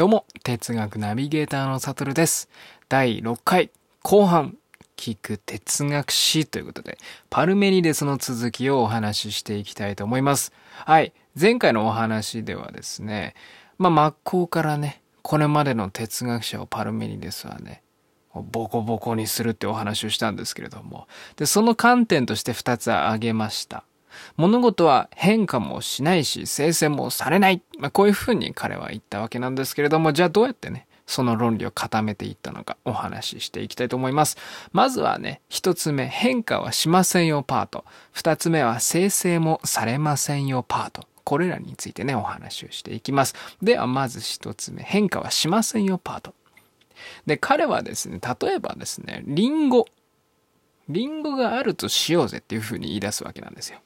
どうも、哲学ナビゲーターのサトルです。第6回後半、聞く哲学史ということで、パルメニデスの続きをお話ししていきたいと思います。はい。前回のお話ではですね、まあ、真っ向からね、これまでの哲学者をパルメニデスはね、ボコボコにするってお話をしたんですけれども、で、その観点として2つ挙げました。物事は変化もしないし、生成もされない。まあ、こういうふうに彼は言ったわけなんですけれども、じゃあどうやってね、その論理を固めていったのかお話ししていきたいと思います。まずはね、一つ目、変化はしませんよパート。二つ目は、生成もされませんよパート。これらについてね、お話をしていきます。では、まず一つ目、変化はしませんよパート。で、彼はですね、例えばですね、リンゴ。リンゴがあるとしようぜっていうふうに言い出すわけなんですよ。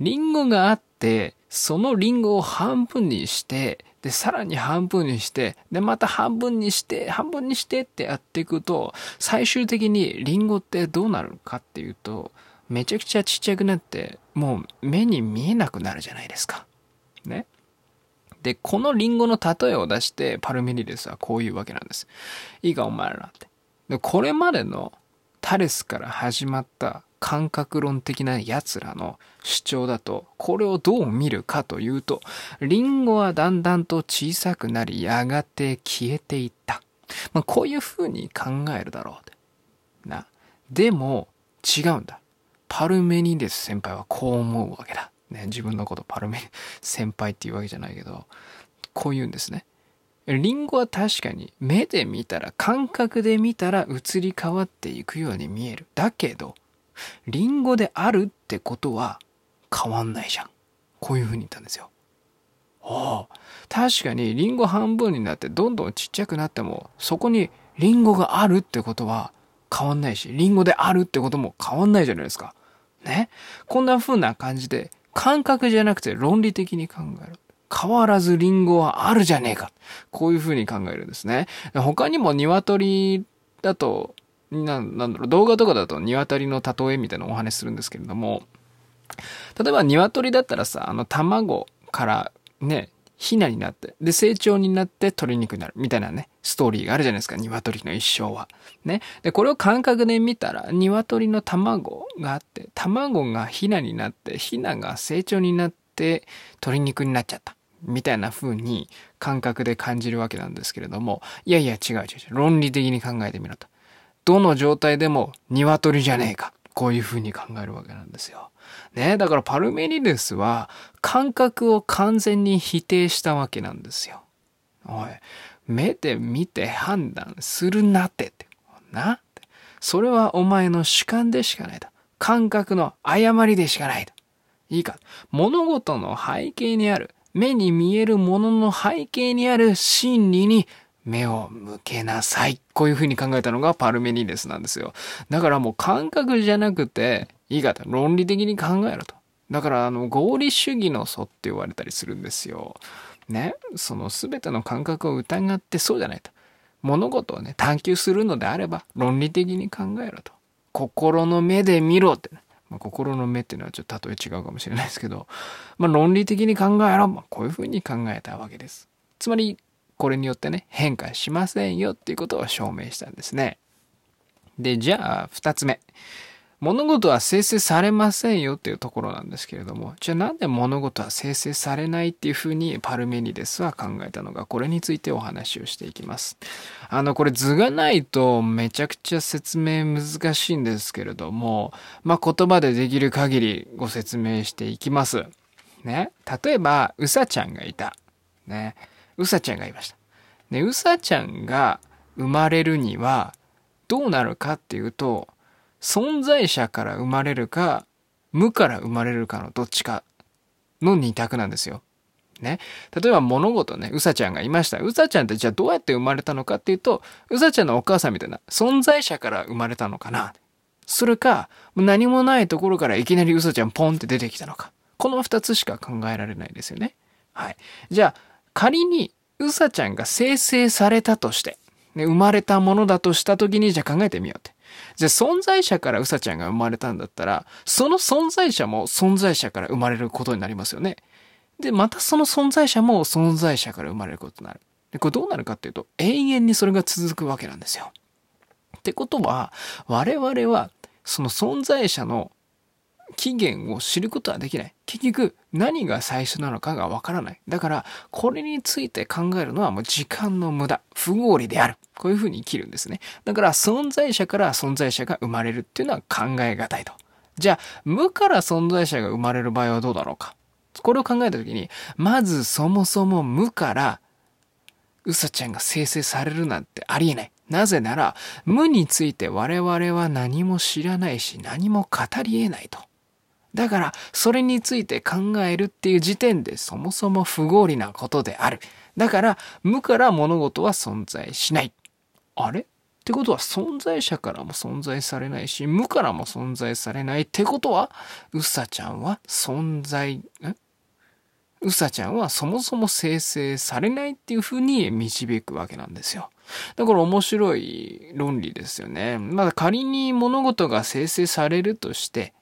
リンゴがあって、そのリンゴを半分にして、で、さらに半分にして、で、また半分にして、半分にしてってやっていくと、最終的にリンゴってどうなるかっていうと、めちゃくちゃちっちゃくなって、もう目に見えなくなるじゃないですか。ね。で、このリンゴの例えを出して、パルメニデスはこういうわけなんです。いいか、お前らって。で、これまでのタレスから始まった感覚論的な奴らの主張だと、これをどう見るかというと、リンゴはだんだんと小さくなり、やがて消えていった。まあ、こういうふうに考えるだろうって。な。でも、違うんだ。パルメニデス先輩はこう思うわけだ。ね、自分のことパルメニ先輩っていうわけじゃないけど、こう言うんですね。リンゴは確かに目で見たら、感覚で見たら移り変わっていくように見える。だけど、リンゴであるってことは変わんないじゃん。こういうふうに言ったんですよ。ああ、確かにリンゴ半分になってどんどんちっちゃくなっても、そこにリンゴがあるってことは変わんないし、リンゴであるってことも変わんないじゃないですか。ね。こんな風な感じで、感覚じゃなくて論理的に考える。変わらずリンゴはあるじゃねえか。こういう風に考えるんですね。他にも鶏だと、ななんだろう、動画とかだと鶏の例えみたいなお話するんですけれども、例えば鶏だったらさ、あの卵からね、ヒナになって、で、成長になって鶏肉になるみたいなね、ストーリーがあるじゃないですか、鶏の一生は。ね。で、これを感覚で見たら、鶏の卵があって、卵がヒナになって、ヒナが成長になって、鶏肉になっちゃった。みたいな風に感覚で感じるわけなんですけれども、いやいや違う違う違う。論理的に考えてみろと。どの状態でも鶏じゃねえか。こういう風に考えるわけなんですよ。ねだからパルメニデスは感覚を完全に否定したわけなんですよ。おい、目で見て判断するなってって。なって。それはお前の主観でしかないと。感覚の誤りでしかないと。いいか。物事の背景にある、目に見えるものの背景にある真理に目を向けなさい。こういうふうに考えたのがパルメニデスなんですよ。だからもう感覚じゃなくて、いいかと。論理的に考えろと。だからあの合理主義の祖って言われたりするんですよ。ね。その全ての感覚を疑ってそうじゃないと。物事をね、探求するのであれば論理的に考えろと。心の目で見ろってね。まあ、心の目っていうのはちょっと例え違うかもしれないですけど、まあ、論理的に考えろ。まあ、こういうふうに考えたわけです。つまり、これによってね、変化しませんよっていうことを証明したんですね。で、じゃあ、二つ目。物事は生成されませんよっていうところなんですけれども、じゃあなんで物事は生成されないっていうふうにパルメニデスは考えたのか、これについてお話をしていきます。あの、これ図がないとめちゃくちゃ説明難しいんですけれども、まあ、言葉でできる限りご説明していきます。ね。例えば、うさちゃんがいた。ね。うさちゃんがいました。ね、うさちゃんが生まれるにはどうなるかっていうと、存在者から生まれるか、無から生まれるかのどっちかの二択なんですよ。ね。例えば物事ね、うさちゃんがいました。うさちゃんってじゃあどうやって生まれたのかっていうと、うさちゃんのお母さんみたいな存在者から生まれたのかな。それか、何もないところからいきなりうさちゃんポンって出てきたのか。この二つしか考えられないですよね。はい。じゃあ、仮にうさちゃんが生成されたとして、ね、生まれたものだとした時に、じゃあ考えてみようって。じゃあ存在者からうさちゃんが生まれたんだったら、その存在者も存在者から生まれることになりますよね。で、またその存在者も存在者から生まれることになる。で、これどうなるかっていうと、永遠にそれが続くわけなんですよ。ってことは、我々は、その存在者の起源を知ることはできない。結局、何が最初なのかがわからない。だから、これについて考えるのはもう時間の無駄、不合理である。こういうふうに生きるんですね。だから、存在者から存在者が生まれるっていうのは考えがたいと。じゃあ、無から存在者が生まれる場合はどうだろうか。これを考えたときに、まずそもそも無から、うさちゃんが生成されるなんてありえない。なぜなら、無について我々は何も知らないし、何も語り得ないと。だから、それについて考えるっていう時点でそもそも不合理なことである。だから、無から物事は存在しない。あれ？ってことは存在者からも存在されないし、無からも存在されないってことは、うさちゃんは存在、うさちゃんはそもそも生成されないっていうふうに導くわけなんですよ。だから面白い論理ですよね。まだ仮に物事が生成されるとして、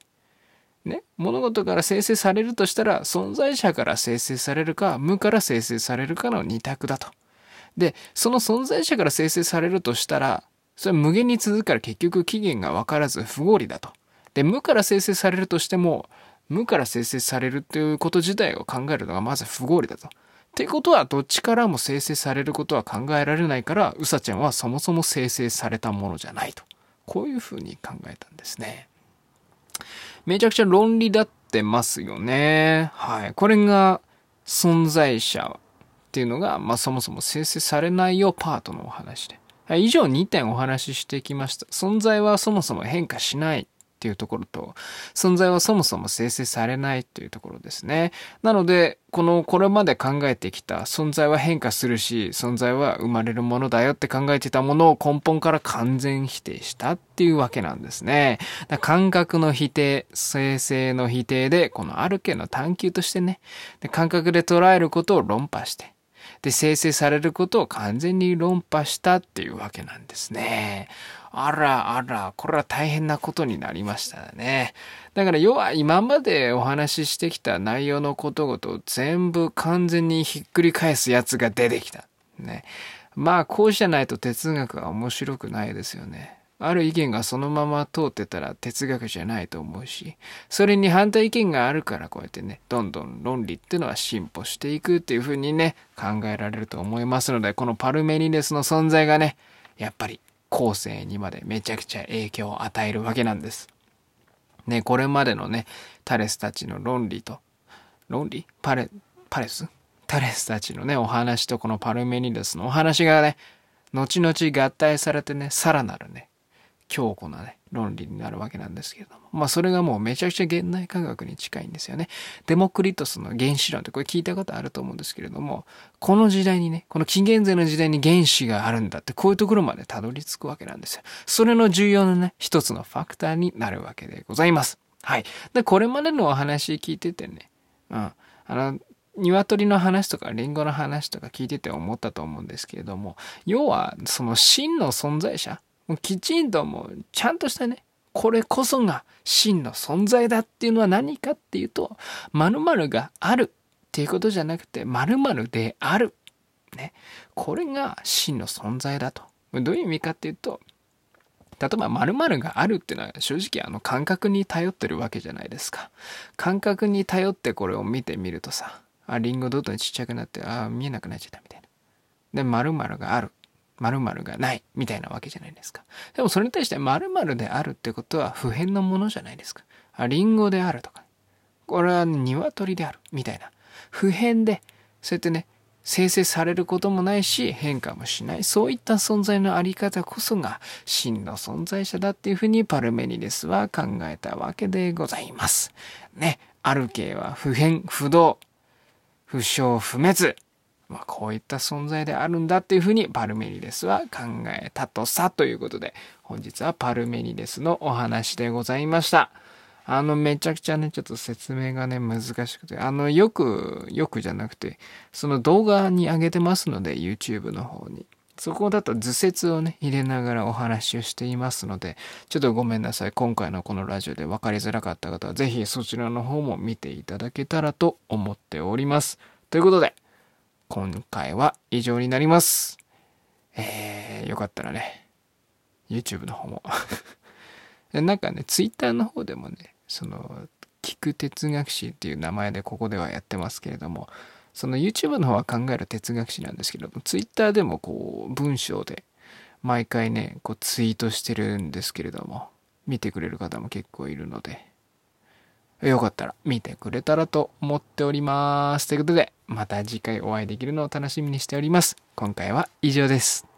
ね、物事から生成されるとしたら、存在者から生成されるか、無から生成されるかの二択だと。で、その存在者から生成されるとしたら、それは無限に続くから結局期限が分からず不合理だと。で、無から生成されるとしても、無から生成されるっていうこと自体を考えるのがまず不合理だと。ってことは、どっちからも生成されることは考えられないから、うさちゃんはそもそも生成されたものじゃないと。こういうふうに考えたんですね。めちゃくちゃ論理立ってますよね。はい。これが存在者っていうのが、まあそもそも生成されないよパートのお話で。以上2点お話ししてきました。存在はそもそも変化しないっていうところと、存在はそもそも生成されないというところですね。なので、この、これまで考えてきた存在は変化するし、存在は生まれるものだよって考えてたものを根本から完全否定したっていうわけなんですね。感覚の否定、生成の否定で、このある系の探求としてね、で感覚で捉えることを論破して、で、生成されることを完全に論破したっていうわけなんですね。あらあら、これは大変なことになりましたね。だから要は今までお話ししてきた内容のことごと全部完全にひっくり返すやつが出てきた。ね。まあこうじゃないと哲学は面白くないですよね。ある意見がそのまま通ってたら哲学じゃないと思うし、それに反対意見があるからこうやってね、どんどん論理っていうのは進歩していくっていうふうにね、考えられると思いますので、このパルメニデスの存在がね、やっぱり後世にまでめちゃくちゃ影響を与えるわけなんです。ね、これまでのね、タレスたちの論理と、論理？パレ、パレス？タレスたちのね、お話とこのパルメニデスのお話がね、後々合体されてね、さらなるね、強固なね、論理になるわけなんですけれども。まあそれがもうめちゃくちゃ現代科学に近いんですよね。デモクリトスの原子論ってこれ聞いたことあると思うんですけれども、この時代にね、この紀元前の時代に原子があるんだってこういうところまでたどり着くわけなんですよ。それの重要なね、一つのファクターになるわけでございます。はい。で、これまでのお話聞いててね、うん。あの、鶏の話とかリンゴの話とか聞いてて思ったと思うんですけれども、要はその真の存在者、きちんともうちゃんとしたね、これこそが真の存在だっていうのは何かっていうと、〇〇があるっていうことじゃなくて、〇〇である。ね。これが真の存在だと。どういう意味かっていうと、例えば〇〇があるっていうのは正直あの感覚に頼ってるわけじゃないですか。感覚に頼ってこれを見てみるとさ、あ、リンゴどんどんちっちゃくなって、あ、見えなくなっちゃったみたいな。で、〇〇がある。〇〇がないみたいなわけじゃないですか。でもそれに対して〇〇であるってことは普遍のものじゃないですか。あ、リンゴであるとか、これは鶏であるみたいな。普遍で、そうやってね、生成されることもないし変化もしない。そういった存在のあり方こそが真の存在者だっていうふうにパルメニデスは考えたわけでございます。ね。ある系は普遍、不動、不詳不滅。まあ、こういった存在であるんだっていうふうにパルメニデスは考えたとさということで、本日はパルメニデスのお話でございました。あの、めちゃくちゃね、ちょっと説明がね、難しくて、あの、よく、よくじゃなくて、その動画に上げてますので、YouTube の方に。そこだと図説をね、入れながらお話をしていますので、ちょっとごめんなさい。今回のこのラジオで分かりづらかった方は、ぜひそちらの方も見ていただけたらと思っております。ということで、今回は以上になります。えー、よかったらね、YouTube の方も なんかね、Twitter の方でもね、その、聞く哲学史っていう名前でここではやってますけれども、その YouTube の方は考える哲学史なんですけども、Twitter でもこう、文章で毎回ね、こうツイートしてるんですけれども、見てくれる方も結構いるので、よかったら見てくれたらと思っております。ということで、また次回お会いできるのを楽しみにしております。今回は以上です。